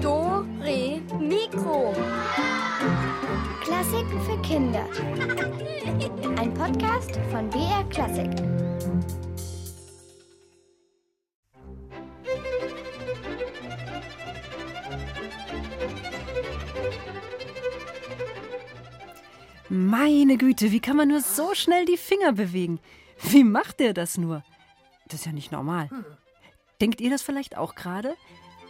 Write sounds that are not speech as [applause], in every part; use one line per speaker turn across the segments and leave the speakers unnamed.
Do, Re, Mikro.
Klassiken für Kinder. Ein Podcast von BR Klassik.
Meine Güte, wie kann man nur so schnell die Finger bewegen? Wie macht der das nur? Das ist ja nicht normal. Denkt ihr das vielleicht auch gerade?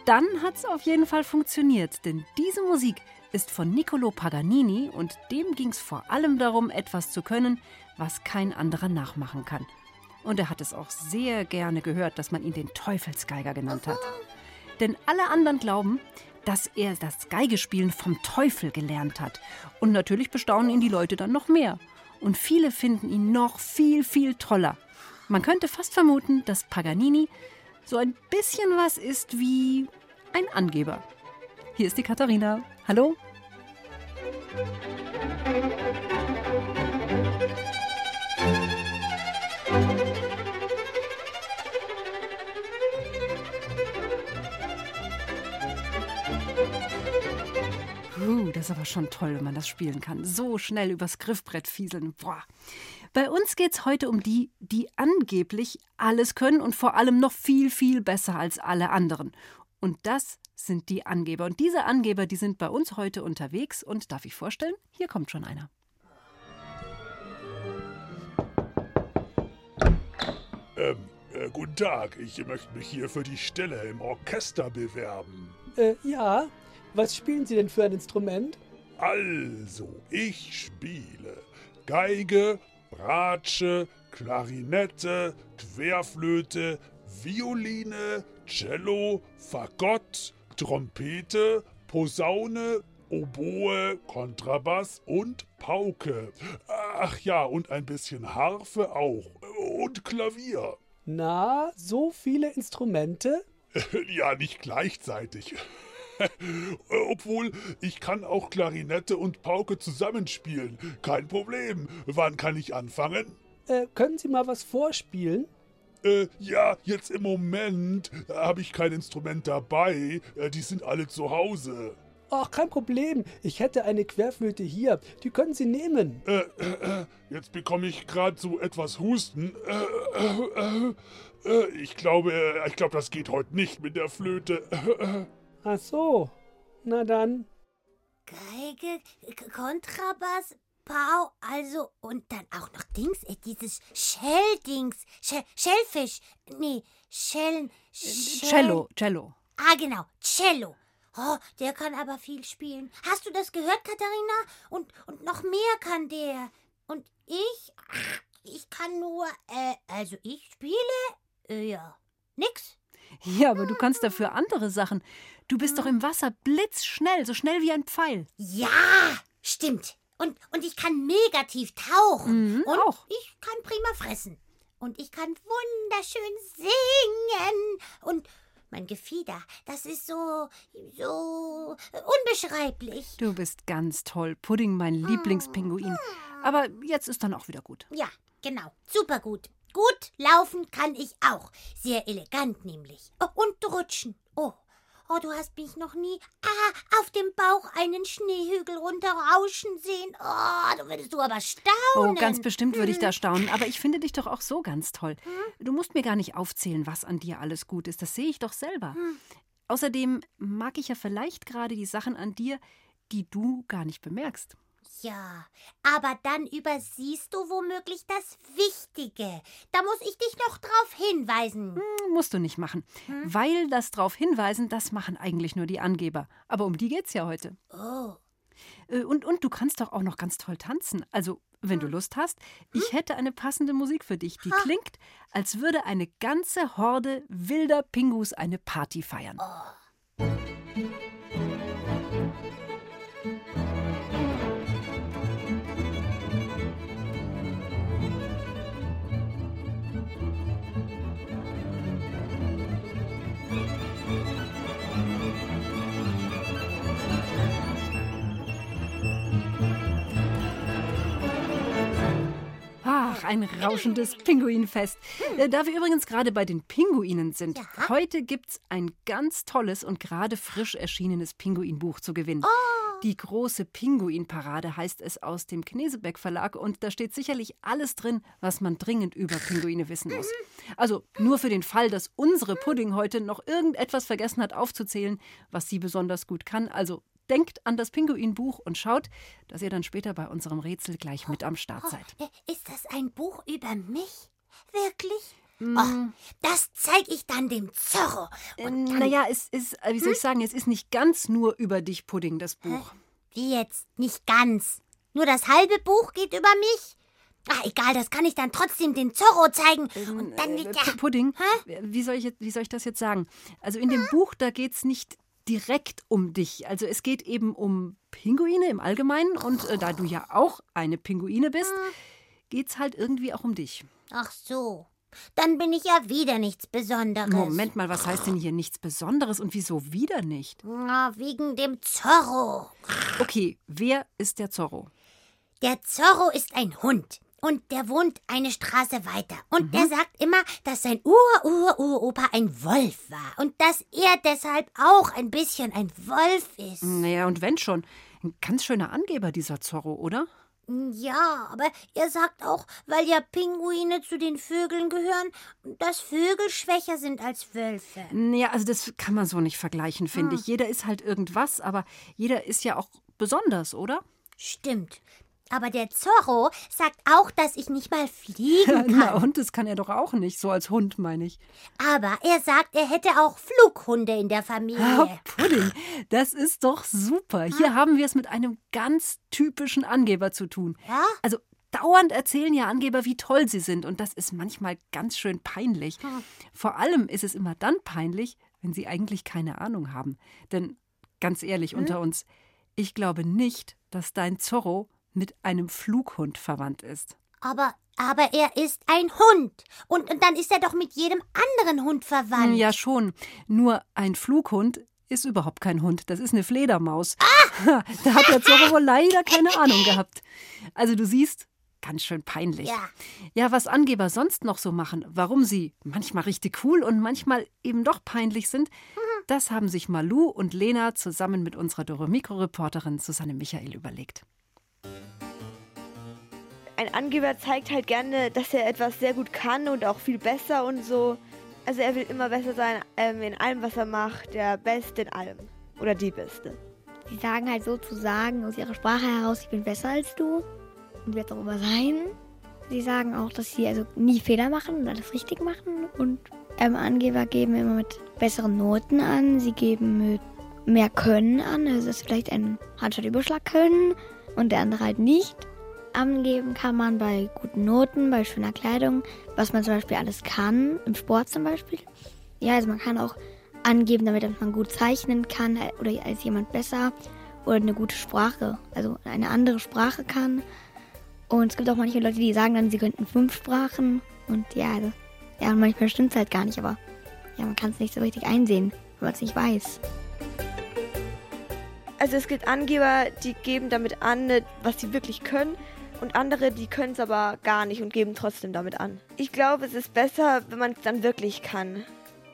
Dann hat es auf jeden Fall funktioniert, denn diese Musik ist von Niccolo Paganini und dem ging es vor allem darum, etwas zu können, was kein anderer nachmachen kann. Und er hat es auch sehr gerne gehört, dass man ihn den Teufelsgeiger genannt hat. Denn alle anderen glauben, dass er das Geigespielen vom Teufel gelernt hat. Und natürlich bestaunen ihn die Leute dann noch mehr. Und viele finden ihn noch viel, viel toller. Man könnte fast vermuten, dass Paganini so ein bisschen was ist wie ein Angeber. Hier ist die Katharina. Hallo? Uh, das ist aber schon toll, wenn man das spielen kann. So schnell übers Griffbrett fieseln. Boah. Bei uns geht's heute um die, die angeblich alles können und vor allem noch viel, viel besser als alle anderen. Und das sind die Angeber. Und diese Angeber, die sind bei uns heute unterwegs. Und darf ich vorstellen, hier kommt schon einer.
Ähm, äh, guten Tag. Ich möchte mich hier für die Stelle im Orchester bewerben.
Äh, ja. Was spielen Sie denn für ein Instrument?
Also, ich spiele Geige, Bratsche, Klarinette, Querflöte, Violine, Cello, Fagott, Trompete, Posaune, Oboe, Kontrabass und Pauke. Ach ja, und ein bisschen Harfe auch. Und Klavier.
Na, so viele Instrumente? [laughs]
Ja, nicht gleichzeitig. [laughs] Obwohl, ich kann auch Klarinette und Pauke zusammenspielen. Kein Problem. Wann kann ich anfangen?
Äh, können Sie mal was vorspielen?
Äh, ja, jetzt im Moment habe ich kein Instrument dabei. Äh, die sind alle zu Hause.
Ach, kein Problem. Ich hätte eine Querflöte hier. Die können Sie nehmen.
Äh, äh, jetzt bekomme ich gerade so etwas Husten. Äh, äh, äh, ich glaube, äh, ich glaube, das geht heute nicht mit der Flöte.
Ach so. Na dann.
Geige, Kontrabass, Pau, also und dann auch noch Dings, äh, dieses Shell-Dings, Shell, Shellfisch, nee, Schellen, Schell-
Cello, Cello.
Ah, genau, Cello. Oh, der kann aber viel spielen. Hast du das gehört, Katharina? Und, und noch mehr kann der. Und ich, ach, ich kann nur, äh, also ich spiele, äh, ja, nix.
Ja, aber du kannst dafür andere Sachen. Du bist doch im Wasser blitzschnell, so schnell wie ein Pfeil.
Ja, stimmt. Und, und ich kann mega tief tauchen.
Mhm,
und
auch.
ich kann prima fressen. Und ich kann wunderschön singen. Und mein Gefieder, das ist so, so unbeschreiblich.
Du bist ganz toll. Pudding, mein Lieblingspinguin. Aber jetzt ist dann auch wieder gut.
Ja, genau. Super gut. Gut laufen kann ich auch. Sehr elegant nämlich. Oh, und rutschen. Oh. Oh, du hast mich noch nie ah, auf dem Bauch einen Schneehügel runterrauschen sehen. Oh, du würdest du aber
Oh,
staunen.
ganz bestimmt würde ich da staunen. Aber ich finde dich doch auch so ganz toll. Du musst mir gar nicht aufzählen, was an dir alles gut ist. Das sehe ich doch selber. Außerdem mag ich ja vielleicht gerade die Sachen an dir, die du gar nicht bemerkst.
Ja, aber dann übersiehst du womöglich das Wichtige. Da muss ich dich noch drauf hinweisen.
Hm, Musst du nicht machen. Weil das drauf hinweisen, das machen eigentlich nur die Angeber. Aber um die geht's ja heute.
Oh,
Äh, Und, und du kannst doch auch noch ganz toll tanzen. Also, wenn du Lust hast, ich hätte eine passende Musik für dich. Die klingt, als würde eine ganze Horde wilder Pingus eine Party feiern. Ach, ein rauschendes Pinguinfest. Äh, da wir übrigens gerade bei den Pinguinen sind,
ja.
heute gibt's ein ganz tolles und gerade frisch erschienenes Pinguinbuch zu gewinnen. Oh. Die große Pinguinparade heißt es aus dem Knesebeck Verlag und da steht sicherlich alles drin, was man dringend über Pinguine wissen muss. Also nur für den Fall, dass unsere Pudding heute noch irgendetwas vergessen hat aufzuzählen, was sie besonders gut kann. Also denkt an das Pinguinbuch und schaut, dass ihr dann später bei unserem Rätsel gleich mit am Start seid.
Äh, Ist das ein Buch über mich? Wirklich? Oh, das zeige ich dann dem Zorro. Und dann,
Naja, es ist, äh, wie soll ich sagen, es ist nicht ganz nur über dich, Pudding, das Buch.
Wie jetzt? Nicht ganz. Nur das halbe Buch geht über mich? Ach, egal, das kann ich dann trotzdem dem Zorro zeigen. Und dann
Äh,
wird
P-
er...
Pudding, wie soll, ich, wie soll ich das jetzt sagen? Also in dem Buch, da geht es nicht direkt um dich. Also es geht eben um Pinguine im Allgemeinen und äh, da du ja auch eine Pinguine bist, geht es halt irgendwie auch um dich.
Ach so. Dann bin ich ja wieder nichts Besonderes.
Moment mal, was heißt denn hier nichts Besonderes und wieso wieder nicht?
Na, wegen dem Zorro.
Okay, wer ist der Zorro?
Der Zorro ist ein Hund. Und der wohnt eine Straße weiter. Und der sagt immer, dass sein Ur-Ur-Uropa ein Wolf war. Und dass er deshalb auch ein bisschen ein Wolf ist.
Naja, und wenn schon, ein ganz schöner Angeber, dieser Zorro, oder?
Ja, aber er sagt auch, weil ja Pinguine zu den Vögeln gehören, dass Vögel schwächer sind als Wölfe.
Naja, also das kann man so nicht vergleichen, finde ich. Jeder ist halt irgendwas, aber jeder ist ja auch besonders, oder?
Stimmt. Aber der Zorro sagt auch, dass ich nicht mal fliegen [laughs]
Na,
kann.
und das kann er doch auch nicht, so als Hund, meine ich.
Aber er sagt, er hätte auch Flughunde in der Familie.
Pudding, das ist doch super. Hier haben wir es mit einem ganz typischen Angeber zu tun.
Ja?
Also dauernd erzählen ja Angeber, wie toll sie sind und das ist manchmal ganz schön peinlich. Vor allem ist es immer dann peinlich, wenn sie eigentlich keine Ahnung haben. Denn ganz ehrlich unter uns, ich glaube nicht, dass dein Zorro mit einem Flughund verwandt ist.
Aber, aber er ist ein Hund. Und, und dann ist er doch mit jedem anderen Hund verwandt.
Ja, schon. Nur ein Flughund ist überhaupt kein Hund. Das ist eine Fledermaus. [laughs] Da hat der Zorro wohl leider keine Ahnung gehabt. Also du siehst, ganz schön peinlich.
Ja.
Ja, was Angeber sonst noch so machen, warum sie manchmal richtig cool und manchmal eben doch peinlich sind, das haben sich Malu und Lena zusammen mit unserer Doro-Mikro-Reporterin Susanne Michael überlegt.
Ein Angeber zeigt halt gerne, dass er etwas sehr gut kann und auch viel besser und so. Also er will immer besser sein ähm, in allem, was er macht. Der Beste in allem. Oder die Beste.
Sie sagen halt sozusagen aus ihrer Sprache heraus, ich bin besser als du und werde darüber sein. Sie sagen auch, dass sie also nie Fehler machen und alles richtig machen. Und ähm, Angeber geben immer mit besseren Noten an. Sie geben mit mehr Können an. Also das ist vielleicht ein Handschaltüberschlag können und der andere halt nicht. Angeben kann man bei guten Noten, bei schöner Kleidung, was man zum Beispiel alles kann, im Sport zum Beispiel. Ja, also man kann auch angeben, damit man gut zeichnen kann äh, oder als jemand besser oder eine gute Sprache, also eine andere Sprache kann. Und es gibt auch manche Leute, die sagen dann, sie könnten fünf Sprachen. Und ja, also, ja, manchmal stimmt es halt gar nicht, aber ja, man kann es nicht so richtig einsehen, wenn man es nicht weiß.
Also es gibt Angeber, die geben damit an, was sie wirklich können. Und andere, die können es aber gar nicht und geben trotzdem damit an. Ich glaube, es ist besser, wenn man es dann wirklich kann.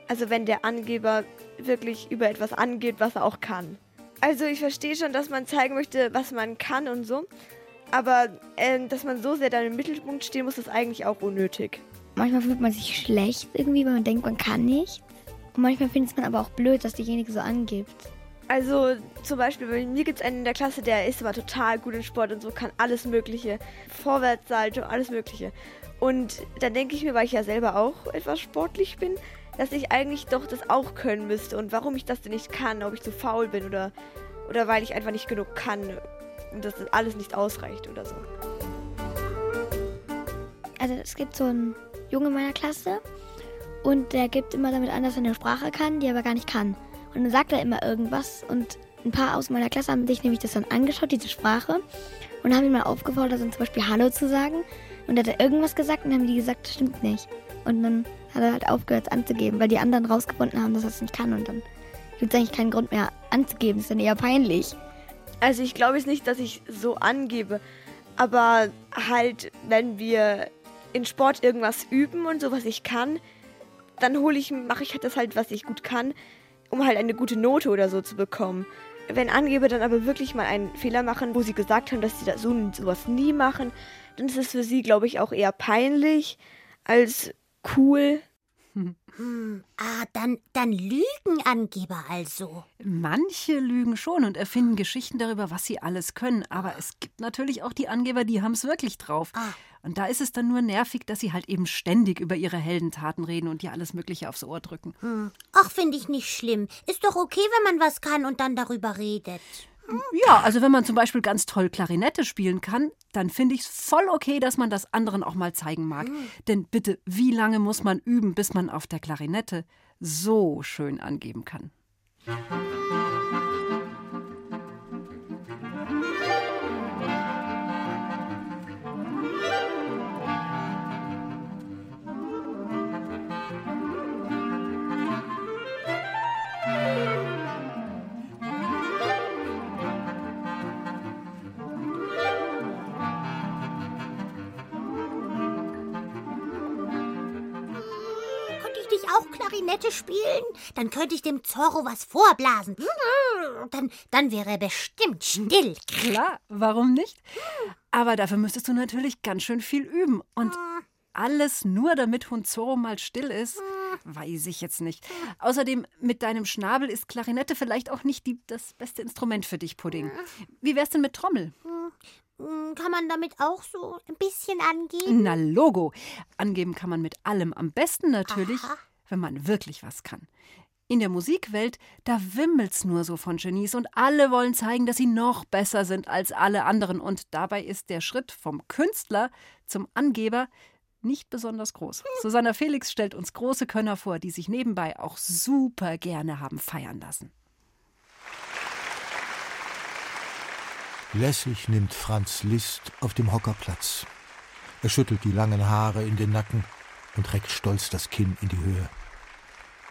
Also wenn der Angeber wirklich über etwas angeht, was er auch kann. Also ich verstehe schon, dass man zeigen möchte, was man kann und so. Aber ähm, dass man so sehr dann im Mittelpunkt stehen muss, ist eigentlich auch unnötig.
Manchmal fühlt man sich schlecht irgendwie, weil man denkt, man kann nicht. Und manchmal findet man aber auch blöd, dass diejenige so angibt.
Also zum Beispiel bei mir gibt es einen in der Klasse, der ist aber total gut in Sport und so kann alles Mögliche. Vorwärtssalto, alles Mögliche. Und dann denke ich mir, weil ich ja selber auch etwas sportlich bin, dass ich eigentlich doch das auch können müsste. Und warum ich das denn nicht kann, ob ich zu faul bin oder, oder weil ich einfach nicht genug kann und dass das alles nicht ausreicht oder so.
Also es gibt so einen Junge in meiner Klasse und der gibt immer damit an, dass er eine Sprache kann, die er aber gar nicht kann. Und dann sagt er immer irgendwas und ein paar aus meiner Klasse haben sich nämlich das dann angeschaut, diese Sprache, und haben ihn mal aufgefordert, dann zum Beispiel Hallo zu sagen. Und dann hat er irgendwas gesagt und dann haben die gesagt, das stimmt nicht. Und dann hat er halt aufgehört, es anzugeben, weil die anderen rausgefunden haben, dass er es nicht kann. Und dann gibt es eigentlich keinen Grund mehr anzugeben. Das ist dann eher peinlich.
Also ich glaube jetzt nicht, dass ich so angebe, aber halt, wenn wir in Sport irgendwas üben und so, was ich kann, dann hole ich, mache ich halt das halt, was ich gut kann, um halt eine gute Note oder so zu bekommen. Wenn Angeber dann aber wirklich mal einen Fehler machen, wo sie gesagt haben, dass sie da so sowas nie machen, dann ist es für sie, glaube ich, auch eher peinlich als cool. [laughs]
Hm, ah, dann, dann lügen Angeber also.
Manche lügen schon und erfinden Geschichten darüber, was sie alles können. Aber es gibt natürlich auch die Angeber, die haben es wirklich drauf.
Ah.
Und da ist es dann nur nervig, dass sie halt eben ständig über ihre Heldentaten reden und dir alles Mögliche aufs Ohr drücken.
Hm. Ach, finde ich nicht schlimm. Ist doch okay, wenn man was kann und dann darüber redet.
Ja, also wenn man zum Beispiel ganz toll Klarinette spielen kann, dann finde ich es voll okay, dass man das anderen auch mal zeigen mag. Denn bitte, wie lange muss man üben, bis man auf der Klarinette so schön angeben kann?
Klarinette spielen? Dann könnte ich dem Zorro was vorblasen. Dann, dann wäre er bestimmt still.
Klar, warum nicht? Aber dafür müsstest du natürlich ganz schön viel üben. Und alles nur, damit Hund Zorro mal still ist? Weiß ich jetzt nicht. Außerdem, mit deinem Schnabel ist Klarinette vielleicht auch nicht die, das beste Instrument für dich, Pudding. Wie wär's denn mit Trommel?
Hm, Kann man damit auch so ein bisschen angeben?
Na, Logo. Angeben kann man mit allem. Am besten natürlich,
Aha.
Wenn man wirklich was kann. In der Musikwelt, da wimmelt's nur so von Genies und alle wollen zeigen, dass sie noch besser sind als alle anderen. Und dabei ist der Schritt vom Künstler zum Angeber nicht besonders groß. Susanna Felix stellt uns große Könner vor, die sich nebenbei auch super gerne haben feiern lassen.
Lässig nimmt Franz Liszt auf dem Hocker Platz. Er schüttelt die langen Haare in den Nacken und reckt stolz das Kinn in die Höhe.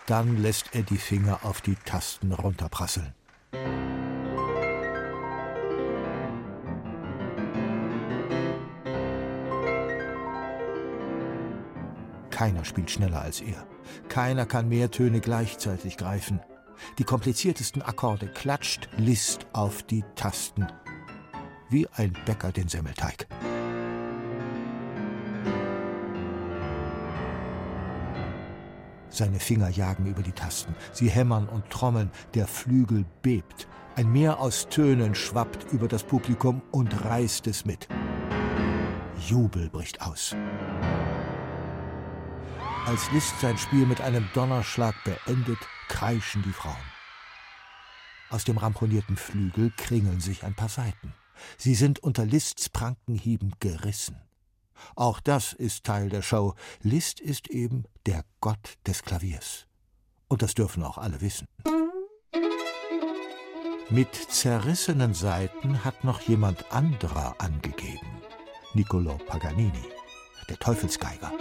Dann lässt er die Finger auf die Tasten runterprasseln. Keiner spielt schneller als er. Keiner kann mehr Töne gleichzeitig greifen. Die kompliziertesten Akkorde klatscht Liszt auf die Tasten. Wie ein Bäcker den Semmelteig. Seine Finger jagen über die Tasten. Sie hämmern und trommeln. Der Flügel bebt. Ein Meer aus Tönen schwappt über das Publikum und reißt es mit. Jubel bricht aus. Als Liszt sein Spiel mit einem Donnerschlag beendet, kreischen die Frauen. Aus dem ramponierten Flügel kringeln sich ein paar Saiten. Sie sind unter Liszts Prankenhieben gerissen. Auch das ist Teil der Show. Liszt ist eben der Gott des Klaviers. Und das dürfen auch alle wissen. Mit zerrissenen Saiten hat noch jemand anderer angegeben. Niccolo Paganini, der Teufelsgeiger.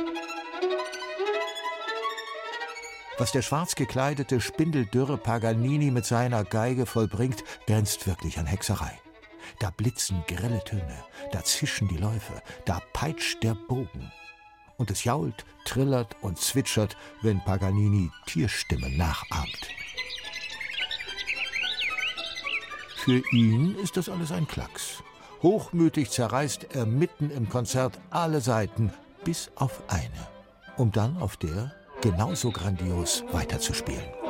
Was der schwarz gekleidete, spindeldürre Paganini mit seiner Geige vollbringt, grenzt wirklich an Hexerei. Da blitzen grelle Töne, da zischen die Läufe, da peitscht der Bogen. Und es jault, trillert und zwitschert, wenn Paganini Tierstimmen nachahmt. Für ihn ist das alles ein Klacks. Hochmütig zerreißt er mitten im Konzert alle Seiten, bis auf eine, um dann auf der genauso grandios weiterzuspielen.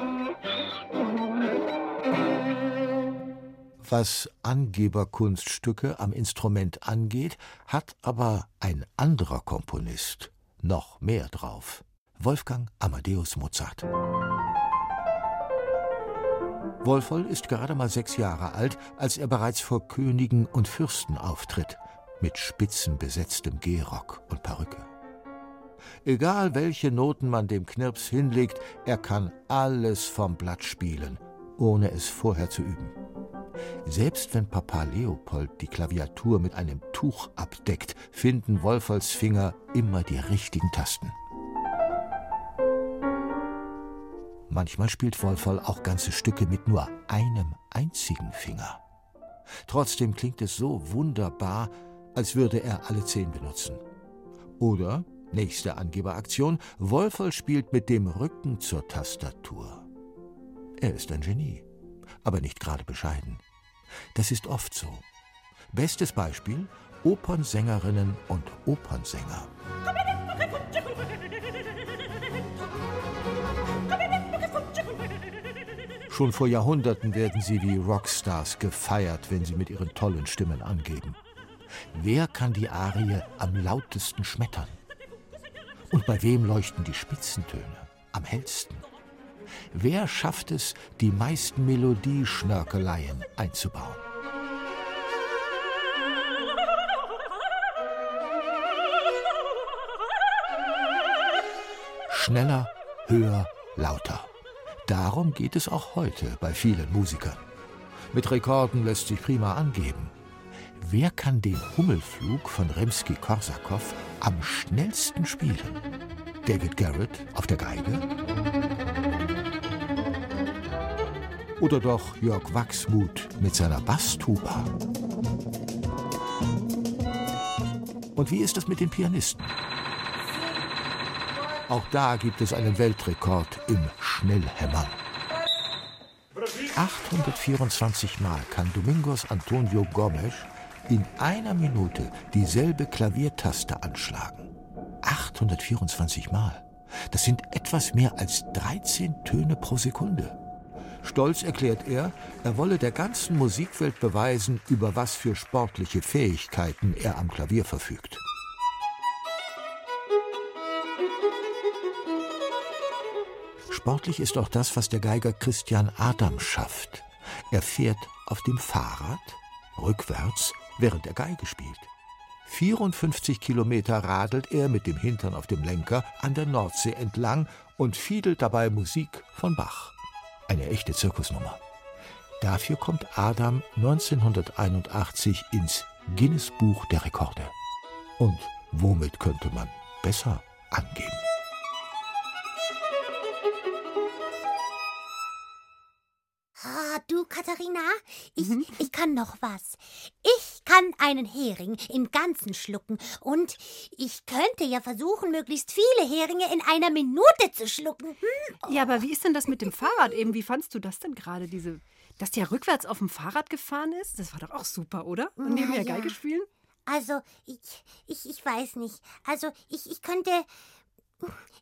Was Angeberkunststücke am Instrument angeht, hat aber ein anderer Komponist noch mehr drauf. Wolfgang Amadeus Mozart. Wolfoll ist gerade mal sechs Jahre alt, als er bereits vor Königen und Fürsten auftritt, mit spitzenbesetztem Gehrock und Perücke. Egal welche Noten man dem Knirps hinlegt, er kann alles vom Blatt spielen, ohne es vorher zu üben. Selbst wenn Papa Leopold die Klaviatur mit einem Tuch abdeckt, finden Wolfolds Finger immer die richtigen Tasten. Manchmal spielt Wolfoll auch ganze Stücke mit nur einem einzigen Finger. Trotzdem klingt es so wunderbar, als würde er alle zehn benutzen. Oder Nächste Angeberaktion: Wolferl spielt mit dem Rücken zur Tastatur. Er ist ein Genie, aber nicht gerade bescheiden. Das ist oft so. Bestes Beispiel: Opernsängerinnen und Opernsänger. Schon vor Jahrhunderten werden sie wie Rockstars gefeiert, wenn sie mit ihren tollen Stimmen angeben. Wer kann die Arie am lautesten schmettern? Und bei wem leuchten die Spitzentöne am hellsten? Wer schafft es, die meisten Melodieschnörkeleien einzubauen? Schneller, höher, lauter. Darum geht es auch heute bei vielen Musikern. Mit Rekorden lässt sich prima angeben. Wer kann den Hummelflug von Rimsky-Korsakow am schnellsten spielen? David Garrett auf der Geige? Oder doch Jörg Wachsmuth mit seiner Basstuba? Und wie ist es mit den Pianisten? Auch da gibt es einen Weltrekord im Schnellhämmern. 824 Mal kann Domingos Antonio Gomes in einer Minute dieselbe Klaviertaste anschlagen. 824 Mal. Das sind etwas mehr als 13 Töne pro Sekunde. Stolz erklärt er, er wolle der ganzen Musikwelt beweisen, über was für sportliche Fähigkeiten er am Klavier verfügt. Sportlich ist auch das, was der Geiger Christian Adam schafft. Er fährt auf dem Fahrrad rückwärts, während er Geige spielt. 54 Kilometer radelt er mit dem Hintern auf dem Lenker an der Nordsee entlang und fiedelt dabei Musik von Bach. Eine echte Zirkusnummer. Dafür kommt Adam 1981 ins Guinness Buch der Rekorde. Und womit könnte man besser angeben?
Ah, du, Katharina, ich, ich kann noch was. Ich kann einen Hering im Ganzen schlucken und ich könnte ja versuchen, möglichst viele Heringe in einer Minute zu schlucken. Hm?
Ja, aber wie ist denn das mit dem Fahrrad eben? Wie fandst du das denn gerade, diese, dass der rückwärts auf dem Fahrrad gefahren ist? Das war doch auch super, oder? Und nebenher
ja.
Geige spielen?
Also, ich, ich, ich weiß nicht. Also, ich, ich könnte.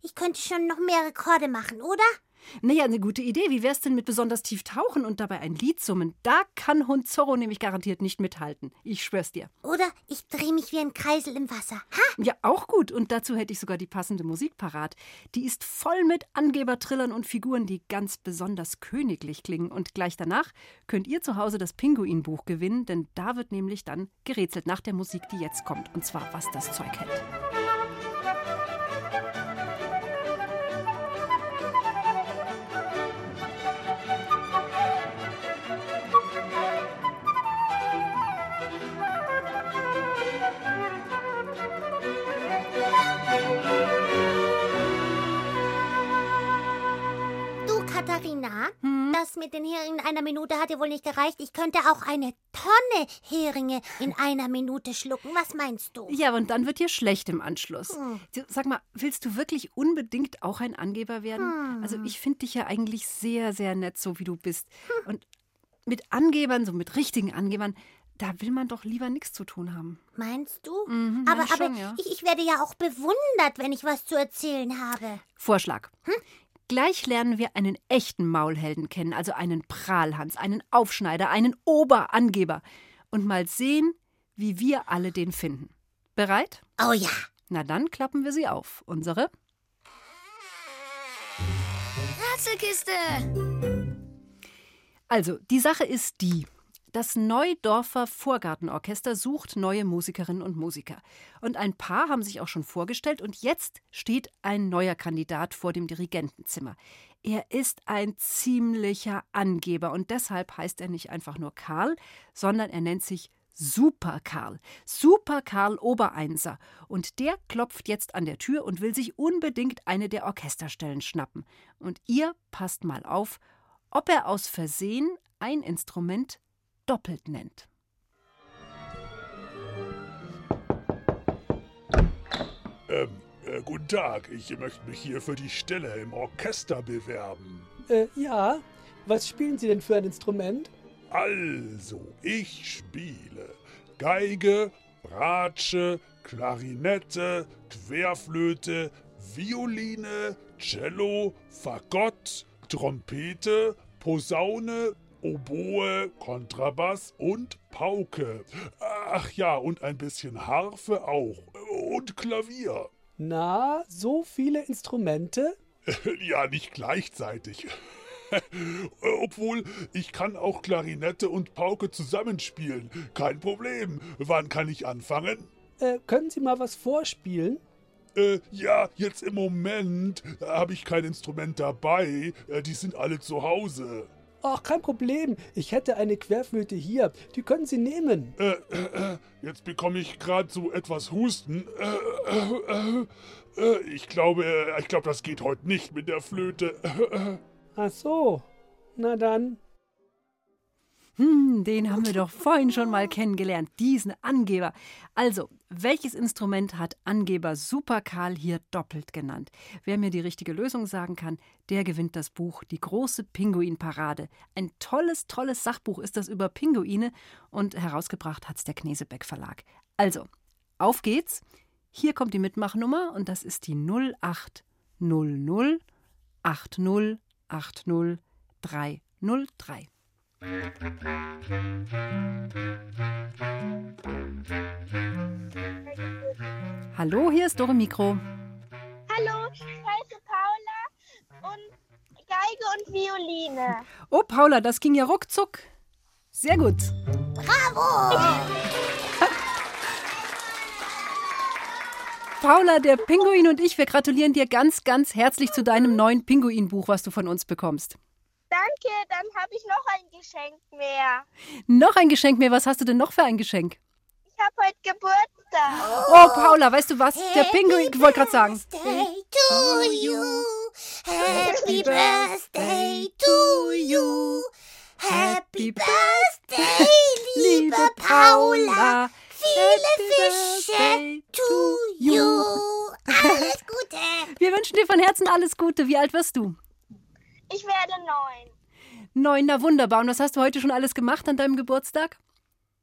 Ich könnte schon noch mehr Rekorde machen, oder?
Naja, eine gute Idee. Wie wär's denn mit besonders tief tauchen und dabei ein Lied summen? Da kann Hund Zorro nämlich garantiert nicht mithalten. Ich schwör's dir.
Oder ich drehe mich wie ein Kreisel im Wasser. Ha!
Ja, auch gut. Und dazu hätte ich sogar die passende Musik parat. Die ist voll mit Angebertrillern und Figuren, die ganz besonders königlich klingen. Und gleich danach könnt ihr zu Hause das Pinguinbuch gewinnen, denn da wird nämlich dann gerätselt nach der Musik, die jetzt kommt. Und zwar, was das Zeug hält. Hm?
das mit den Heringen in einer Minute hat dir wohl nicht gereicht. Ich könnte auch eine Tonne Heringe in einer Minute schlucken. Was meinst du?
Ja, und dann wird dir schlecht im Anschluss.
Hm.
Sag mal, willst du wirklich unbedingt auch ein Angeber werden?
Hm.
Also ich finde dich ja eigentlich sehr, sehr nett, so wie du bist. Und mit Angebern, so mit richtigen Angebern, da will man doch lieber nichts zu tun haben.
Meinst du?
Mhm,
aber
mein
aber
schon, ja.
ich, ich werde ja auch bewundert, wenn ich was zu erzählen habe.
Vorschlag. Gleich lernen wir einen echten Maulhelden kennen, also einen Prahlhans, einen Aufschneider, einen Oberangeber. Und mal sehen, wie wir alle den finden. Bereit?
Oh ja.
Na dann klappen wir sie auf. Unsere
Ratzelkiste!
Also, die Sache ist die. Das Neudorfer Vorgartenorchester sucht neue Musikerinnen und Musiker. Und ein paar haben sich auch schon vorgestellt und jetzt steht ein neuer Kandidat vor dem Dirigentenzimmer. Er ist ein ziemlicher Angeber und deshalb heißt er nicht einfach nur Karl, sondern er nennt sich Super Karl. Super Karl Obereinser. Und der klopft jetzt an der Tür und will sich unbedingt eine der Orchesterstellen schnappen. Und ihr passt mal auf, ob er aus Versehen ein Instrument doppelt nennt.
Ähm, äh, guten Tag, ich möchte mich hier für die Stelle im Orchester bewerben.
Äh, ja. Was spielen Sie denn für ein Instrument?
Also, ich spiele Geige, Bratsche, Klarinette, Querflöte, Violine, Cello, Fagott, Trompete, Posaune, Oboe, Kontrabass und Pauke. Ach ja, und ein bisschen Harfe auch. Und Klavier.
Na, so viele Instrumente? [laughs]
ja, nicht gleichzeitig. [laughs] Obwohl, ich kann auch Klarinette und Pauke zusammenspielen. Kein Problem. Wann kann ich anfangen?
Äh, können Sie mal was vorspielen?
Äh, ja, jetzt im Moment habe ich kein Instrument dabei. Äh, die sind alle zu Hause.
Ach, kein Problem. Ich hätte eine Querflöte hier. Die können Sie nehmen.
Äh, äh, jetzt bekomme ich gerade so etwas Husten. Äh, äh, äh, ich glaube, äh, ich glaube, das geht heute nicht mit der Flöte. Äh,
Ach so. Na dann.
Hm, den haben wir doch vorhin schon mal kennengelernt, diesen Angeber. Also, welches Instrument hat Angeber Super Karl hier doppelt genannt? Wer mir die richtige Lösung sagen kann, der gewinnt das Buch Die große Pinguinparade. Ein tolles, tolles Sachbuch ist das über Pinguine und herausgebracht hat's der Knesebeck Verlag. Also, auf geht's. Hier kommt die Mitmachnummer und das ist die 0800 80 80 303. Hallo, hier ist Dore Mikro.
Hallo, ich heiße Paula und Geige und Violine.
Oh, Paula, das ging ja ruckzuck. Sehr gut.
Bravo! [laughs]
Paula, der Pinguin und ich, wir gratulieren dir ganz, ganz herzlich zu deinem neuen Pinguinbuch, was du von uns bekommst.
Danke, dann habe ich noch ein Geschenk mehr.
Noch ein Geschenk mehr. Was hast du denn noch für ein Geschenk?
Ich habe heute Geburtstag.
Oh, Paula, weißt du was? Der Pinguin, wollte gerade sagen.
Birthday to you. Happy birthday to you. Happy birthday, liebe Paula. Viele Fische to you. Alles Gute. [laughs]
Wir wünschen dir von Herzen alles Gute. Wie alt wirst du?
Ich werde neun.
Neun, na wunderbar. Und was hast du heute schon alles gemacht an deinem Geburtstag?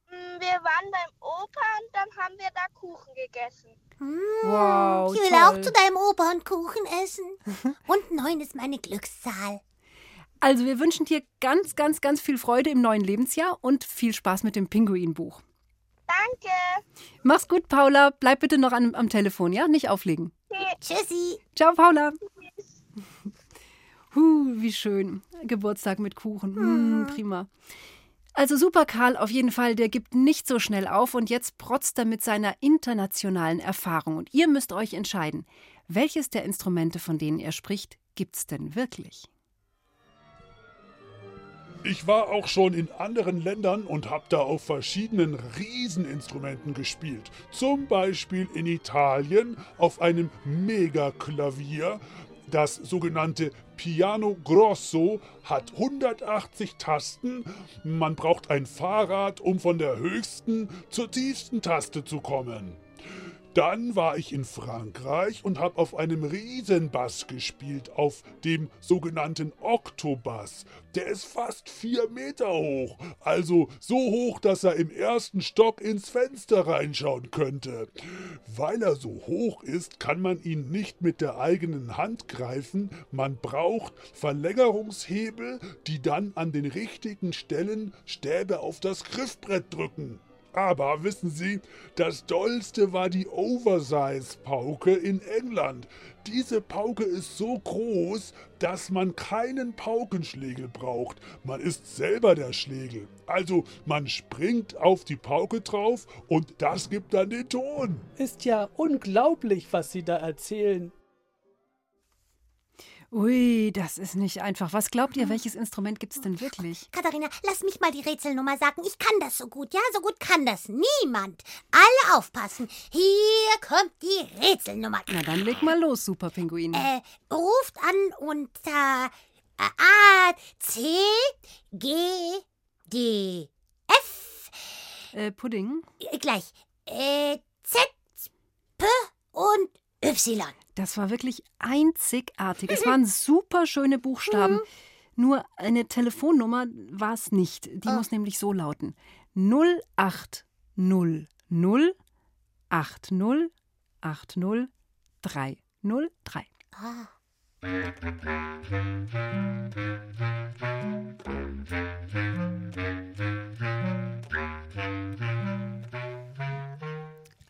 Mm, Wir waren beim Opa und dann haben wir da Kuchen gegessen.
Wow,
Ich will
toll.
auch zu deinem Opa und Kuchen essen. [laughs] Und neun ist meine Glückszahl.
Also, wir wünschen dir ganz, ganz, ganz viel Freude im neuen Lebensjahr und viel Spaß mit dem Pinguinbuch.
Danke.
Mach's gut, Paula. Bleib bitte noch an, am Telefon, ja? Nicht auflegen.
Tschüssi.
Ciao, Paula. Huh, wie schön. Geburtstag mit Kuchen. Mm, prima. Also super Karl auf jeden Fall, der gibt nicht so schnell auf und jetzt protzt er mit seiner internationalen Erfahrung. Und ihr müsst euch entscheiden, welches der Instrumente, von denen er spricht, gibt's denn wirklich?
Ich war auch schon in anderen Ländern und habe da auf verschiedenen Rieseninstrumenten gespielt. Zum Beispiel in Italien auf einem Megaklavier. Das sogenannte Piano Grosso hat 180 Tasten. Man braucht ein Fahrrad, um von der höchsten zur tiefsten Taste zu kommen. Dann war ich in Frankreich und habe auf einem Riesenbass gespielt, auf dem sogenannten Oktobass. Der ist fast vier Meter hoch, also so hoch, dass er im ersten Stock ins Fenster reinschauen könnte. Weil er so hoch ist, kann man ihn nicht mit der eigenen Hand greifen, man braucht Verlängerungshebel, die dann an den richtigen Stellen Stäbe auf das Griffbrett drücken. Aber wissen Sie, das Dollste war die Oversize-Pauke in England. Diese Pauke ist so groß, dass man keinen Paukenschlägel braucht. Man ist selber der Schlägel. Also man springt auf die Pauke drauf und das gibt dann den Ton.
Ist ja unglaublich, was Sie da erzählen.
Ui, das ist nicht einfach. Was glaubt ihr, welches Instrument gibt's denn wirklich?
Katharina, lass mich mal die Rätselnummer sagen. Ich kann das so gut, ja? So gut kann das niemand. Alle aufpassen. Hier kommt die Rätselnummer.
Na dann leg mal los, Super Pinguin.
Äh, ruft an unter äh, A, C, G, D, F.
Äh, Pudding?
Äh, gleich. Äh, Z, P und Y.
Das war wirklich einzigartig. Es waren super schöne Buchstaben. Nur eine Telefonnummer war es nicht. Die muss nämlich so lauten: 0800 80 80 303.
Ah.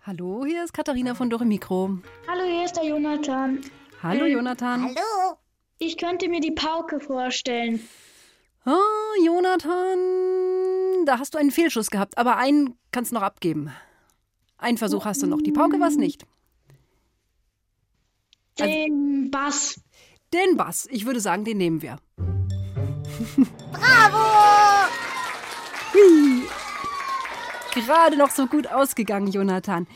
Hallo, hier ist Katharina von Dore Mikro.
Hallo, hier ist der Jonathan.
Hallo,
Ähm,
Jonathan.
Hallo.
Ich könnte mir die Pauke vorstellen.
Ah, Jonathan, da hast du einen Fehlschuss gehabt, aber einen kannst du noch abgeben. Einen Versuch hast du noch. Die Pauke war es nicht. Also
Den Bass.
Den Bass, ich würde sagen, den nehmen wir.
Bravo!
Hui. Gerade noch so gut ausgegangen, Jonathan.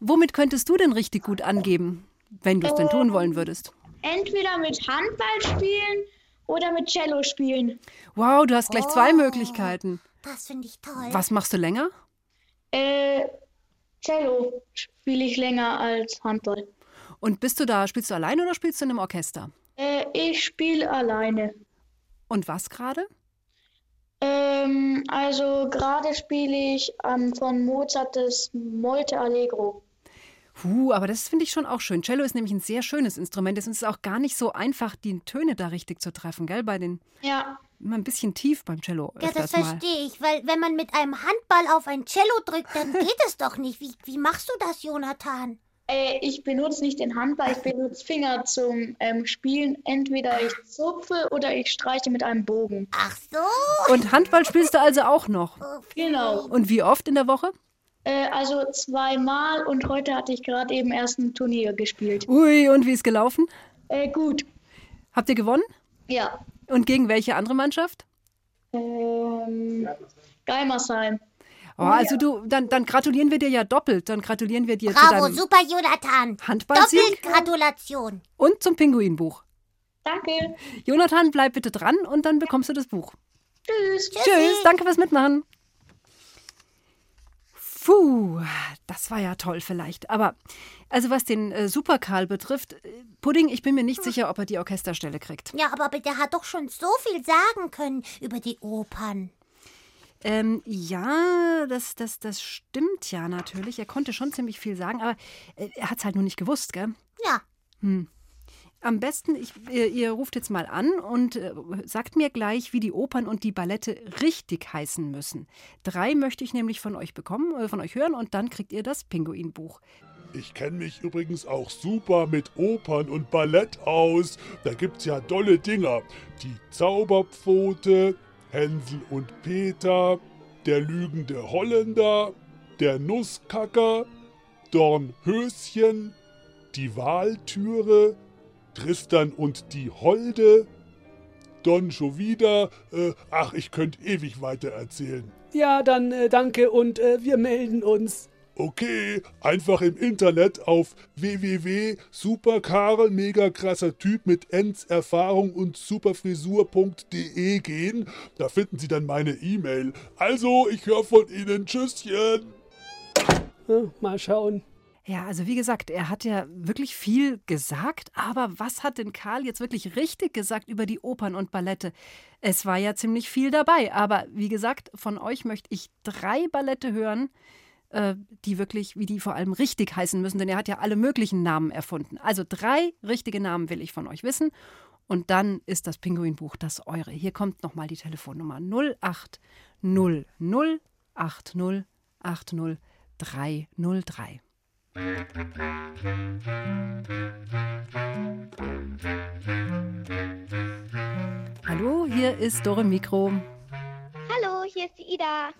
Womit könntest du denn richtig gut angeben, wenn du es denn tun wollen würdest?
Entweder mit Handball spielen oder mit Cello spielen.
Wow, du hast gleich zwei
Oh.
Möglichkeiten.
Das finde ich toll.
Was machst du länger?
Äh, Cello spiele ich länger als Handball.
Und bist du da, spielst du allein oder spielst du in einem Orchester?
Äh, ich spiele alleine.
Und was gerade?
Ähm, also gerade spiele ich ähm, von Mozart das Molte Allegro.
Puh, aber das finde ich schon auch schön. Cello ist nämlich ein sehr schönes Instrument. Es ist auch gar nicht so einfach, die Töne da richtig zu treffen, gell? Bei den
Ja,
immer ein bisschen tief beim Cello
Ja, das verstehe ich, weil wenn man mit einem Handball auf ein Cello drückt, dann geht es doch nicht. Wie, wie machst du das, Jonathan?
Äh, ich benutze nicht den Handball, ich benutze Finger zum ähm, Spielen. Entweder ich zupfe oder ich streiche mit einem Bogen.
Ach so.
Und Handball spielst du also auch noch.
Genau.
Und wie oft in der Woche?
Äh, also zweimal und heute hatte ich gerade eben erst ein Turnier gespielt.
Ui, und wie ist gelaufen?
Äh, gut.
Habt ihr gewonnen?
Ja.
Und gegen welche andere Mannschaft?
Ähm, Geimersheim.
Oh, also du, dann, dann gratulieren wir dir ja doppelt. Dann gratulieren wir dir zu
Bravo,
deinem
super, Jonathan.
Handballsieg
Doppelt Gratulation.
und zum Pinguinbuch.
Danke.
Jonathan, bleib bitte dran und dann bekommst du das Buch.
Tschüss.
Tschüss, danke fürs Mitmachen. Puh, das war ja toll vielleicht. Aber also was den äh, Superkarl betrifft, äh, Pudding, ich bin mir nicht sicher, ob er die Orchesterstelle kriegt.
Ja, aber der hat doch schon so viel sagen können über die Opern.
Ähm, ja, das, das, das stimmt ja natürlich. Er konnte schon ziemlich viel sagen, aber äh, er hat es halt nur nicht gewusst, gell?
Ja.
Hm. Am besten, ich, ihr, ihr ruft jetzt mal an und äh, sagt mir gleich, wie die Opern und die Ballette richtig heißen müssen. Drei möchte ich nämlich von euch bekommen, äh, von euch hören und dann kriegt ihr das Pinguinbuch.
Ich kenne mich übrigens auch super mit Opern und Ballett aus. Da gibt's ja dolle Dinger. Die Zauberpfote, Hänsel und Peter, der lügende Holländer, der Nusskacker, Dornhöschen, die Wahltüre, Tristan und die Holde, Don Jovida. Äh, ach, ich könnte ewig weiter erzählen.
Ja, dann äh, danke und äh, wir melden uns.
Okay, einfach im Internet auf www.superkarl, mega krasser Typ mit Ends Erfahrung und superfrisur.de gehen. Da finden Sie dann meine E-Mail. Also, ich höre von Ihnen. Tschüsschen.
Ja, mal schauen.
Ja, also wie gesagt, er hat ja wirklich viel gesagt, aber was hat denn Karl jetzt wirklich richtig gesagt über die Opern und Ballette? Es war ja ziemlich viel dabei, aber wie gesagt, von euch möchte ich drei Ballette hören, äh, die wirklich, wie die vor allem richtig heißen müssen, denn er hat ja alle möglichen Namen erfunden. Also drei richtige Namen will ich von euch wissen und dann ist das Pinguinbuch das eure. Hier kommt nochmal die Telefonnummer 0800 80 80 303. Hallo, hier ist Dore Mikro.
Hallo, hier ist die Ida.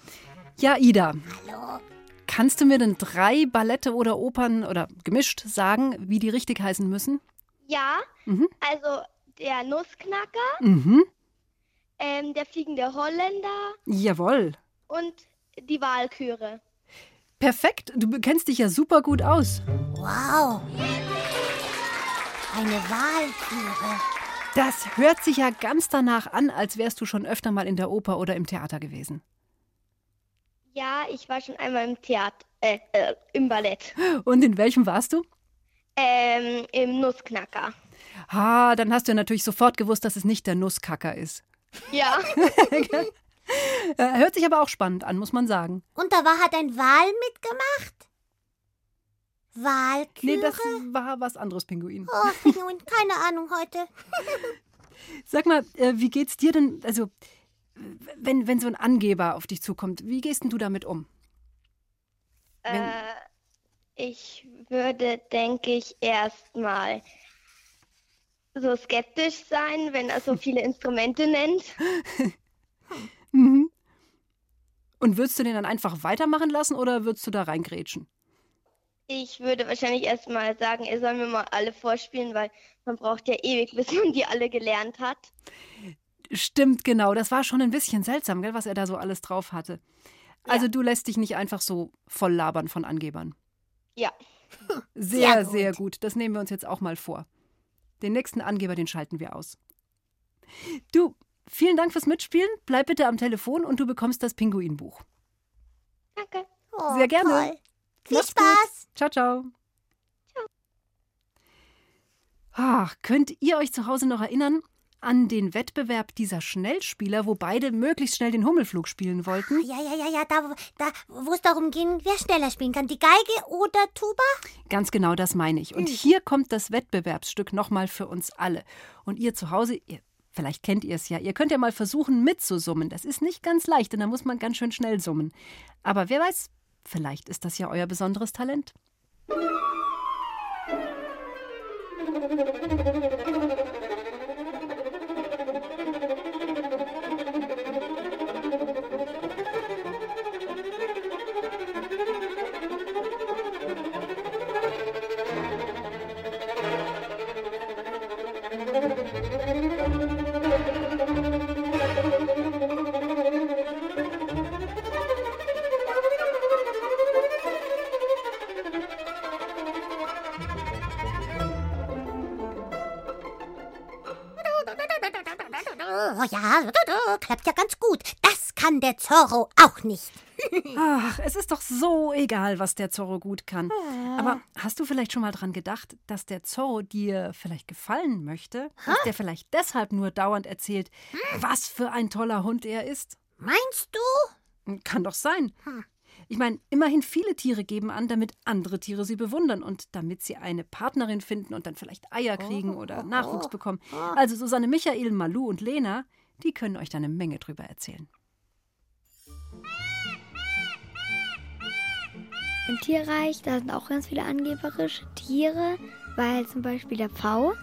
Ja, Ida,
Hallo.
Kannst du mir denn drei Ballette oder Opern oder gemischt sagen, wie die richtig heißen müssen?
Ja,
Mhm.
also der Nussknacker,
Mhm.
ähm, der fliegende Holländer
Jawohl.
und die Wahlküre.
Perfekt, du kennst dich ja super gut aus.
Wow. Eine Wahltüre.
Das hört sich ja ganz danach an, als wärst du schon öfter mal in der Oper oder im Theater gewesen.
Ja, ich war schon einmal im Theater, äh, äh, im Ballett.
Und in welchem warst du?
Ähm, im Nussknacker.
Ah, dann hast du ja natürlich sofort gewusst, dass es nicht der Nusskacker ist.
Ja. [laughs] [laughs]
Äh, Hört sich aber auch spannend an, muss man sagen.
Und da war, hat ein Wal mitgemacht? Walküre?
Nee, das war was anderes, Pinguin.
Oh, Pinguin, keine Ahnung heute. [laughs]
Sag mal, äh, wie geht's dir denn, also, wenn, wenn so ein Angeber auf dich zukommt, wie gehst denn du damit um? Wenn-
Äh, ich würde, denke ich, erstmal so skeptisch sein, wenn er so [laughs] viele Instrumente nennt. [laughs]
Mhm. Und würdest du den dann einfach weitermachen lassen oder würdest du da reingrätschen?
Ich würde wahrscheinlich erstmal sagen, er soll mir mal alle vorspielen, weil man braucht ja ewig, bis man die alle gelernt hat.
Stimmt, genau. Das war schon ein bisschen seltsam, gell, was er da so alles drauf hatte. Also du lässt dich nicht einfach so voll labern von Angebern.
Ja.
Sehr, sehr gut. Das nehmen wir uns jetzt auch mal vor. Den nächsten Angeber, den schalten wir aus. Du, vielen Dank fürs Mitspielen. Bleib bitte am Telefon und du bekommst das Pinguinbuch.
Danke.
Oh,
Sehr gerne.
Toll. Viel
Mach's
Spaß.
Gut. Ciao, ciao. Ach, könnt ihr euch zu Hause noch erinnern an den Wettbewerb dieser Schnellspieler, wo beide möglichst schnell den Hummelflug spielen wollten?
Ja, ja, ja, ja, da, da wo es darum ging, wer schneller spielen kann, die Geige oder Tuba?
Ganz genau das meine ich. Und hier kommt das Wettbewerbsstück nochmal für uns alle. Und ihr zu Hause, ihr, vielleicht kennt ihr es ja, ihr könnt ja mal versuchen mitzusummen. Das ist nicht ganz leicht, denn da muss man ganz schön schnell summen. Aber wer weiß, vielleicht ist das ja euer besonderes Talent.
Oh Zorro auch nicht. [laughs]
Ach, es ist doch so egal, was der Zorro gut kann. Aber hast du vielleicht schon mal dran gedacht, dass der Zorro dir vielleicht gefallen möchte? Dass der vielleicht deshalb nur dauernd erzählt, was für ein toller Hund er ist?
Meinst du?
Kann doch sein. Ich meine, immerhin viele Tiere geben an, damit andere Tiere sie bewundern und damit sie eine Partnerin finden und dann vielleicht Eier kriegen oder Nachwuchs bekommen. Also Susanne Michael, Malu und Lena, die können euch da eine Menge drüber erzählen.
Im Tierreich, da sind auch ganz viele angeberische Tiere, weil zum Beispiel der Pfau,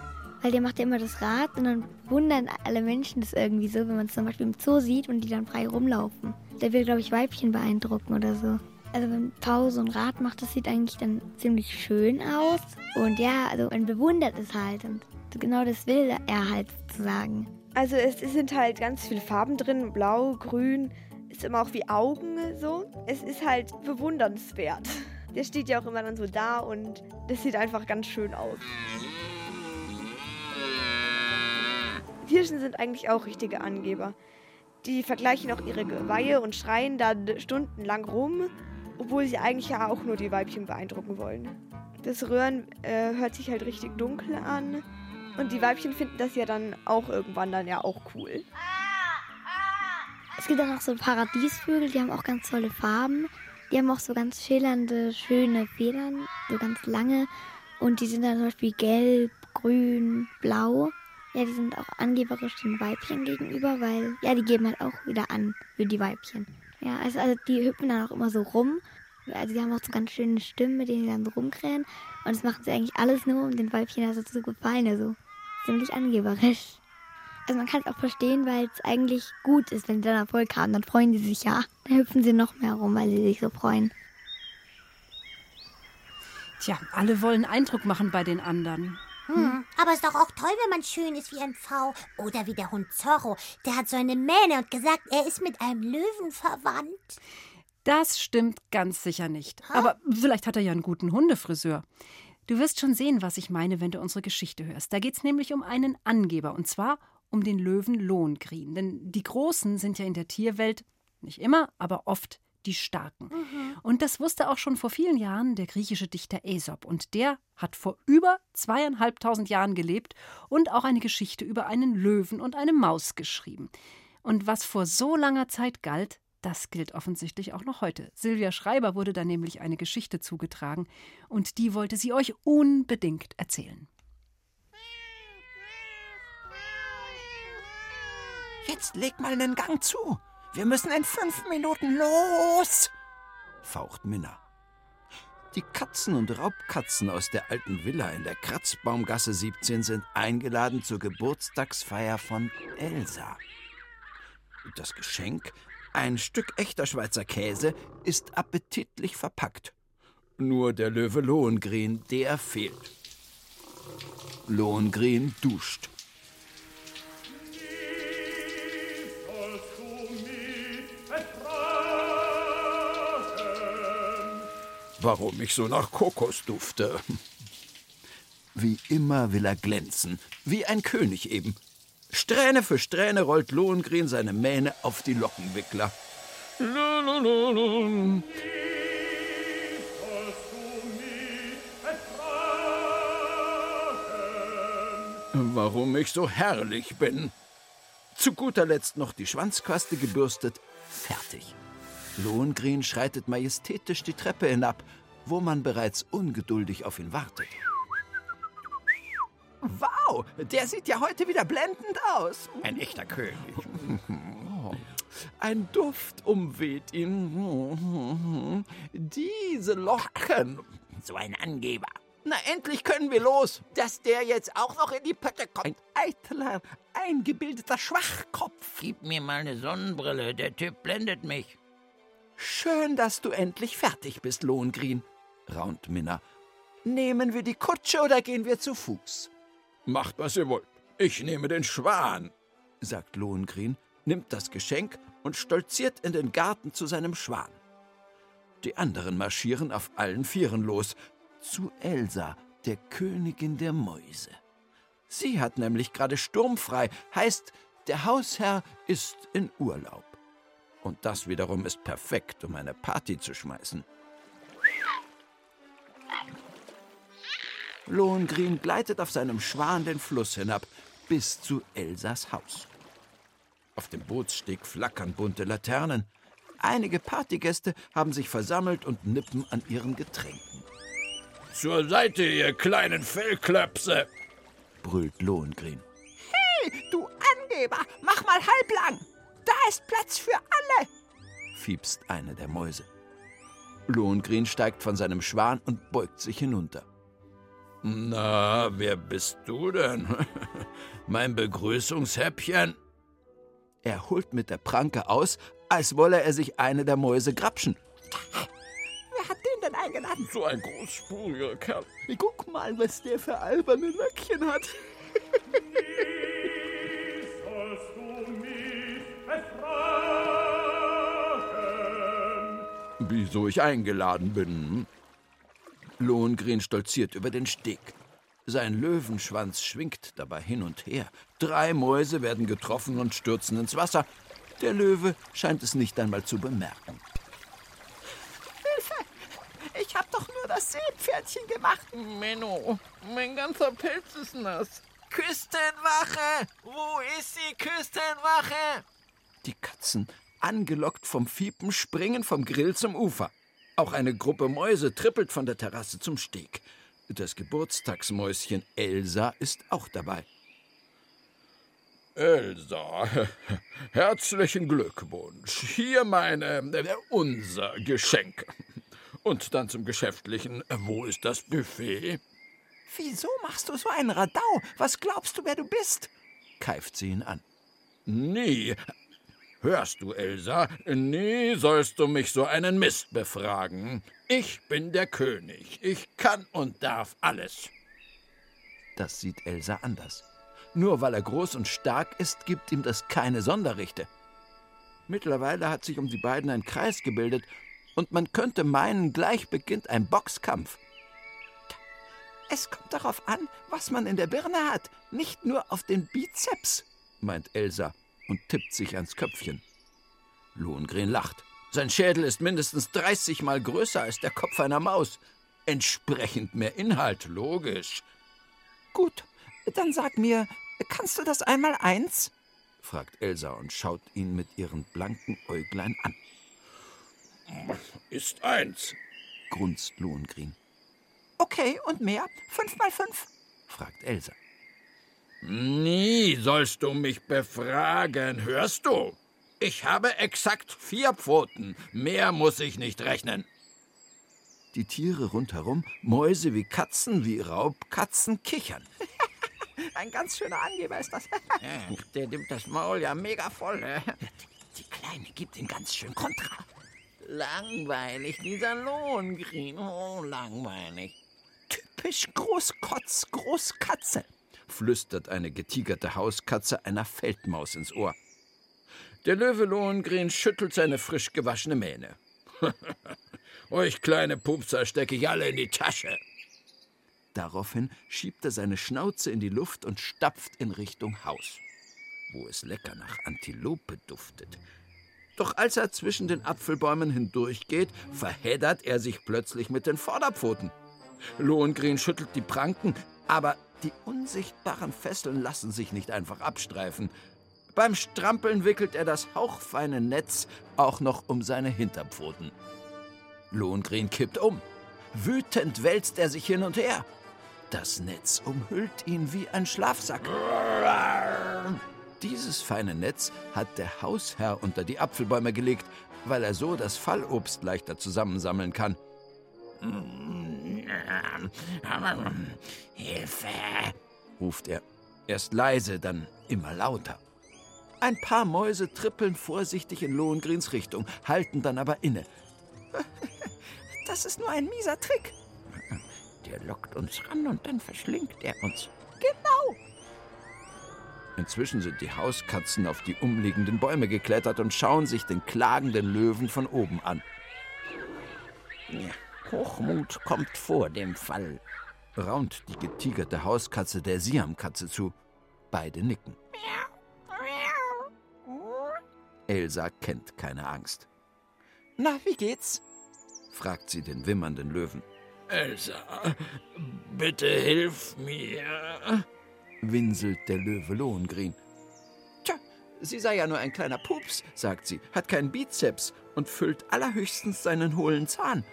weil der macht ja immer das Rad und dann wundern alle Menschen das irgendwie so, wenn man es zum Beispiel im Zoo sieht und die dann frei rumlaufen. Der will, glaube ich, Weibchen beeindrucken oder so. Also wenn Pfau so ein Rad macht, das sieht eigentlich dann ziemlich schön aus. Und ja, also man bewundert es halt und genau das will er halt sozusagen.
Also es sind halt ganz viele Farben drin, blau, grün, ist immer auch wie Augen so. Es ist halt bewundernswert. [laughs] Der steht ja auch immer dann so da und das sieht einfach ganz schön aus. Hirschen sind eigentlich auch richtige Angeber. Die vergleichen auch ihre Geweihe und schreien dann stundenlang rum, obwohl sie eigentlich ja auch nur die Weibchen beeindrucken wollen. Das Röhren äh, hört sich halt richtig dunkel an und die Weibchen finden das ja dann auch irgendwann dann ja auch cool.
Es gibt auch noch so Paradiesvögel, die haben auch ganz tolle Farben. Die haben auch so ganz schillernde, schöne Federn, so ganz lange. Und die sind dann zum Beispiel gelb, grün, blau. Ja, die sind auch angeberisch den Weibchen gegenüber, weil, ja, die geben halt auch wieder an für die Weibchen. Ja, also, also die hüpfen dann auch immer so rum. Also die haben auch so ganz schöne Stimmen, mit denen sie dann so rumkrähen. Und das machen sie eigentlich alles nur, um den Weibchen also zu gefallen. Also ziemlich angeberisch. Also man kann es auch verstehen, weil es eigentlich gut ist, wenn sie dann Erfolg haben. Dann freuen die sich ja. Dann hüpfen sie noch mehr rum, weil sie sich so freuen.
Tja, alle wollen Eindruck machen bei den anderen.
Hm. Aber ist doch auch toll, wenn man schön ist wie ein Pfau. Oder wie der Hund Zorro. Der hat so eine Mähne und gesagt, er ist mit einem Löwen verwandt.
Das stimmt ganz sicher nicht. Aber vielleicht hat er ja einen guten Hundefriseur. Du wirst schon sehen, was ich meine, wenn du unsere Geschichte hörst. Da geht es nämlich um einen Angeber. Und zwar um den Löwen Lohengrin. Denn die Großen sind ja in der Tierwelt, nicht immer, aber oft die Starken. Und das wusste auch schon vor vielen Jahren der griechische Dichter Aesop. Und der hat vor über zweieinhalbtausend Jahren gelebt und auch eine Geschichte über einen Löwen und eine Maus geschrieben. Und was vor so langer Zeit galt, das gilt offensichtlich auch noch heute. Silvia Schreiber wurde da nämlich eine Geschichte zugetragen und die wollte sie euch unbedingt erzählen.
Jetzt leg mal einen Gang zu. Wir müssen in fünf Minuten los, faucht Minna. Die Katzen und Raubkatzen aus der alten Villa in der Kratzbaumgasse 17 sind eingeladen zur Geburtstagsfeier von Elsa. Das Geschenk, ein Stück echter Schweizer Käse, ist appetitlich verpackt. Nur der Löwe Lohengrin, der fehlt. Lohengrin duscht. Warum ich so nach Kokos dufte. Wie immer will er glänzen, wie ein König eben. Strähne für Strähne rollt Lohengrin seine Mähne auf die Lockenwickler. Lulululul. Warum ich so herrlich bin. Zu guter Letzt noch die Schwanzquaste gebürstet. Fertig. Lohengrin schreitet majestätisch die Treppe hinab, wo man bereits ungeduldig auf ihn wartet. Wow, der sieht ja heute wieder blendend aus. Ein echter König. [laughs] Ein Duft umweht ihn. Diese Locken. So ein Angeber. Na, endlich können wir los. Dass der jetzt auch noch in die Pötte kommt. Ein eitler, eingebildeter Schwachkopf.
Gib mir mal eine Sonnenbrille, der Typ blendet mich.
Schön, dass du endlich fertig bist, Lohengrin, raunt Minna. Nehmen wir die Kutsche oder gehen wir zu Fuß? Macht, was ihr wollt. Ich nehme den Schwan, sagt Lohengrin, nimmt das Geschenk und stolziert in den Garten zu seinem Schwan. Die anderen marschieren auf allen Vieren los, zu Elsa, der Königin der Mäuse. Sie hat nämlich gerade sturmfrei, heißt, der Hausherr ist in Urlaub. Und das wiederum ist perfekt, um eine Party zu schmeißen. Lohengrin gleitet auf seinem Schwan den Fluss hinab, bis zu Elsas Haus. Auf dem Bootssteg flackern bunte Laternen. Einige Partygäste haben sich versammelt und nippen an ihren Getränken. Zur Seite, ihr kleinen Fellklöpse! brüllt Lohengrin.
Hey, du Angeber, mach mal halblang! Da ist Platz für alle!
fiepst eine der Mäuse. Lohengrin steigt von seinem Schwan und beugt sich hinunter. Na, wer bist du denn? [laughs] mein Begrüßungshäppchen? Er holt mit der Pranke aus, als wolle er sich eine der Mäuse grapschen.
Wer hat den denn eingeladen?
So ein großspuriger Kerl. Guck mal, was der für alberne Löckchen hat. [laughs] Wieso ich eingeladen bin? Lohengrin stolziert über den Steg. Sein Löwenschwanz schwingt dabei hin und her. Drei Mäuse werden getroffen und stürzen ins Wasser. Der Löwe scheint es nicht einmal zu bemerken.
Hilfe! Ich hab doch nur das Seepferdchen gemacht.
Menno, mein ganzer Pelz ist nass. Küstenwache! Wo ist die Küstenwache?
Die Katzen, angelockt vom Fiepen, springen vom Grill zum Ufer. Auch eine Gruppe Mäuse trippelt von der Terrasse zum Steg. Das Geburtstagsmäuschen Elsa ist auch dabei. Elsa, [laughs] herzlichen Glückwunsch. Hier meine, äh, unser Geschenk. Und dann zum Geschäftlichen. Wo ist das Buffet?
Wieso machst du so einen Radau? Was glaubst du, wer du bist?
keift sie ihn an. Nie. Hörst du, Elsa? Nie sollst du mich so einen Mist befragen. Ich bin der König. Ich kann und darf alles. Das sieht Elsa anders. Nur weil er groß und stark ist, gibt ihm das keine Sonderrechte. Mittlerweile hat sich um die beiden ein Kreis gebildet, und man könnte meinen, gleich beginnt ein Boxkampf.
Es kommt darauf an, was man in der Birne hat, nicht nur auf den Bizeps,
meint Elsa und tippt sich ans Köpfchen. Lohengrin lacht. Sein Schädel ist mindestens 30 Mal größer als der Kopf einer Maus. Entsprechend mehr Inhalt, logisch.
Gut, dann sag mir, kannst du das einmal eins?
fragt Elsa und schaut ihn mit ihren blanken Äuglein an. Ist eins, grunzt Lohengrin.
Okay, und mehr? Fünf mal fünf?
fragt Elsa. Nie sollst du mich befragen, hörst du? Ich habe exakt vier Pfoten. Mehr muss ich nicht rechnen. Die Tiere rundherum, Mäuse wie Katzen, wie Raubkatzen, kichern. [laughs]
Ein ganz schöner Angeber ist das. [laughs]
Der nimmt das Maul ja mega voll. Äh.
Die Kleine gibt ihm ganz schön Kontra.
Langweilig, dieser Lohengrin. Oh, langweilig.
Typisch Großkotz, Großkatze,
flüstert eine getigerte Hauskatze einer Feldmaus ins Ohr. Der Löwe Lohengrin schüttelt seine frisch gewaschene Mähne. [laughs] Euch kleine Pupser stecke ich alle in die Tasche. Daraufhin schiebt er seine Schnauze in die Luft und stapft in Richtung Haus, wo es lecker nach Antilope duftet. Doch als er zwischen den Apfelbäumen hindurchgeht, verheddert er sich plötzlich mit den Vorderpfoten. Lohengrin schüttelt die Pranken, aber die unsichtbaren Fesseln lassen sich nicht einfach abstreifen. Beim Strampeln wickelt er das hauchfeine Netz auch noch um seine Hinterpfoten. Lohengrin kippt um. Wütend wälzt er sich hin und her. Das Netz umhüllt ihn wie ein Schlafsack. Dieses feine Netz hat der Hausherr unter die Apfelbäume gelegt, weil er so das Fallobst leichter zusammensammeln kann. Hilfe! ruft er. Erst leise, dann immer lauter. Ein paar Mäuse trippeln vorsichtig in Lohengrins Richtung, halten dann aber inne. [laughs]
Das ist nur ein mieser Trick.
Der lockt uns ran und dann verschlingt er uns.
Genau.
Inzwischen sind die Hauskatzen auf die umliegenden Bäume geklettert und schauen sich den klagenden Löwen von oben an.
Ja, Hochmut kommt vor dem Fall,
raunt die getigerte Hauskatze der Siamkatze zu. Beide nicken. Elsa kennt keine Angst.
Na, wie geht's?
fragt sie den wimmernden Löwen.
Elsa, bitte hilf mir,
winselt der Löwe Lohengrin.
Tja, sie sei ja nur ein kleiner Pups, sagt sie, hat keinen Bizeps und füllt allerhöchstens seinen hohlen Zahn.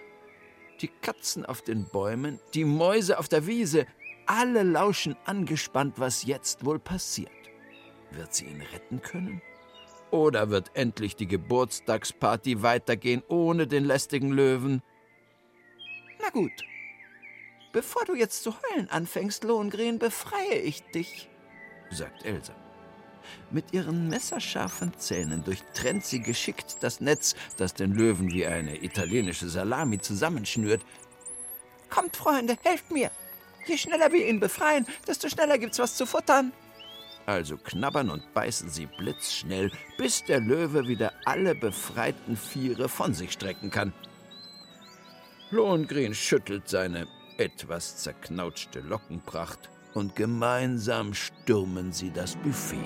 Die Katzen auf den Bäumen, die Mäuse auf der Wiese, alle lauschen angespannt, was jetzt wohl passiert. Wird sie ihn retten können? Oder wird endlich die Geburtstagsparty weitergehen ohne den lästigen Löwen?
Na gut. Bevor du jetzt zu heulen anfängst, Lohengrin, befreie ich dich,
sagt Elsa. Mit ihren messerscharfen Zähnen durchtrennt sie geschickt das Netz, das den Löwen wie eine italienische Salami zusammenschnürt.
Kommt, Freunde, helft mir! Je schneller wir ihn befreien, desto schneller gibt's was zu futtern.
Also knabbern und beißen sie blitzschnell, bis der Löwe wieder alle befreiten Viere von sich strecken kann. Lohengrin schüttelt seine etwas zerknautschte Lockenpracht und gemeinsam stürmen sie das Buffet.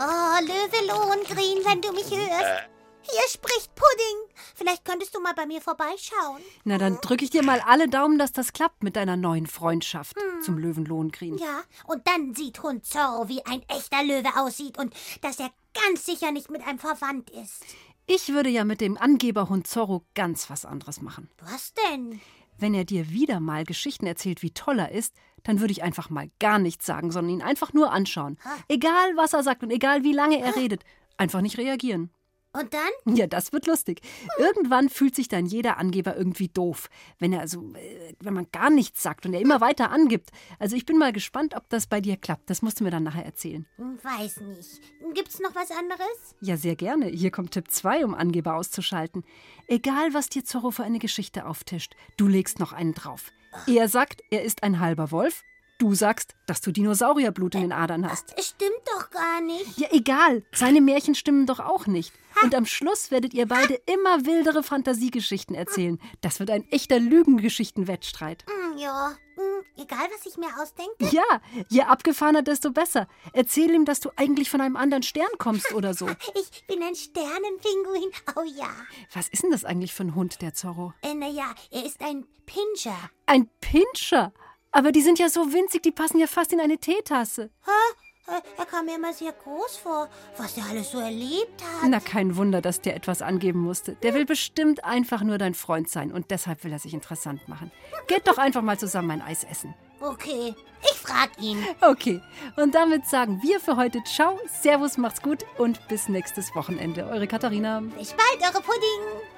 Oh, Löwe Lohengrin, wenn du mich hörst. Hier spricht Pudding. Vielleicht könntest du mal bei mir vorbeischauen.
Na, dann drücke ich dir mal alle Daumen, dass das klappt mit deiner neuen Freundschaft hm. zum Löwen Lohengrin.
Ja, und dann sieht Hund Zorro, wie ein echter Löwe aussieht und dass er ganz sicher nicht mit einem verwandt ist.
Ich würde ja mit dem Angeberhund Zorro ganz was anderes machen.
Was denn?
Wenn er dir wieder mal Geschichten erzählt, wie toll er ist, dann würde ich einfach mal gar nichts sagen, sondern ihn einfach nur anschauen. Ha. Egal, was er sagt und egal, wie lange er ha. redet. Einfach nicht reagieren.
Und dann?
Ja, das wird lustig. Irgendwann fühlt sich dann jeder Angeber irgendwie doof, wenn er also, wenn man gar nichts sagt und er immer weiter angibt. Also ich bin mal gespannt, ob das bei dir klappt. Das musst du mir dann nachher erzählen.
Weiß nicht. Gibt's noch was anderes?
Ja, sehr gerne. Hier kommt Tipp 2, um Angeber auszuschalten. Egal, was dir Zorro für eine Geschichte auftischt, du legst noch einen drauf. Er sagt, er ist ein halber Wolf Du sagst, dass du Dinosaurierblut in den Adern hast.
Stimmt doch gar nicht.
Ja, egal. Seine Märchen stimmen doch auch nicht. Und am Schluss werdet ihr beide immer wildere Fantasiegeschichten erzählen. Das wird ein echter Lügengeschichtenwettstreit.
Hm, ja, hm, Egal, was ich mir ausdenke?
Ja, je abgefahrener, desto besser. Erzähl ihm, dass du eigentlich von einem anderen Stern kommst oder so. [laughs]
Ich bin ein Sternenpinguin. Oh ja.
Was ist denn das eigentlich für ein Hund, der Zorro?
Äh, naja, er ist ein Pinscher.
Ein Pinscher? Aber die sind ja so winzig, die passen ja fast in eine Teetasse.
Hä? Äh, Er kam mir immer sehr groß vor, was er alles so erlebt hat.
Na, kein Wunder, dass der etwas angeben musste. Der will bestimmt einfach nur dein Freund sein und deshalb will er sich interessant machen. Geht doch einfach mal zusammen ein Eis essen.
Okay, ich frag ihn.
Okay, und damit sagen wir für heute Ciao, Servus, macht's gut und bis nächstes Wochenende. Eure Katharina.
Bis bald, eure Pudding.